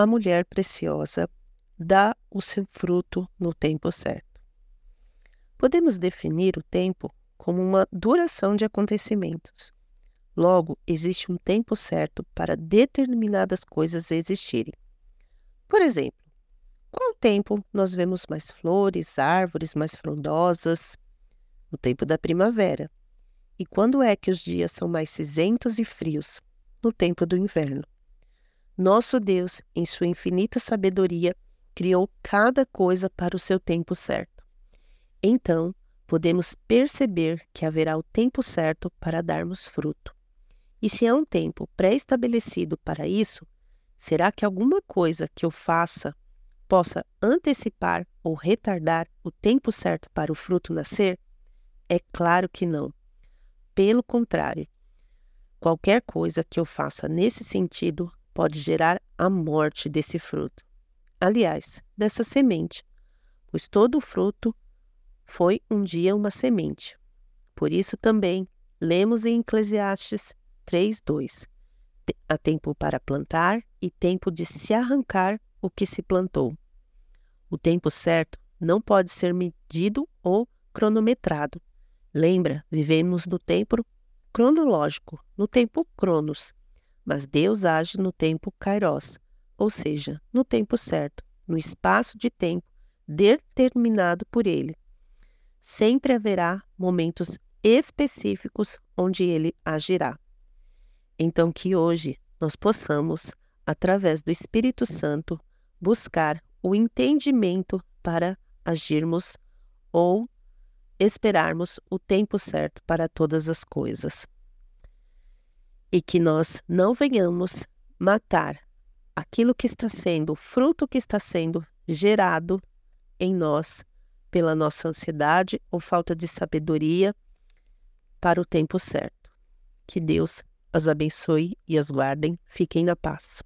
a mulher preciosa dá o seu fruto no tempo certo. Podemos definir o tempo como uma duração de acontecimentos. Logo, existe um tempo certo para determinadas coisas existirem. Por exemplo, com o tempo nós vemos mais flores, árvores mais frondosas, no tempo da primavera. E quando é que os dias são mais cinzentos e frios? No tempo do inverno. Nosso Deus, em sua infinita sabedoria, criou cada coisa para o seu tempo certo. Então, podemos perceber que haverá o tempo certo para darmos fruto. E se há um tempo pré-estabelecido para isso, será que alguma coisa que eu faça possa antecipar ou retardar o tempo certo para o fruto nascer? É claro que não. Pelo contrário, qualquer coisa que eu faça nesse sentido pode gerar a morte desse fruto. Aliás, dessa semente, pois todo fruto foi um dia uma semente. Por isso também lemos em Eclesiastes 3:2. Há tempo para plantar e tempo de se arrancar o que se plantou. O tempo certo não pode ser medido ou cronometrado. Lembra, vivemos no tempo cronológico, no tempo cronos, mas Deus age no tempo kairos, ou seja, no tempo certo, no espaço de tempo determinado por ele. Sempre haverá momentos específicos onde ele agirá. Então, que hoje nós possamos, através do Espírito Santo, buscar o entendimento para agirmos ou esperarmos o tempo certo para todas as coisas. E que nós não venhamos matar aquilo que está sendo, o fruto que está sendo gerado em nós pela nossa ansiedade ou falta de sabedoria para o tempo certo. Que Deus as abençoe e as guardem. Fiquem na paz.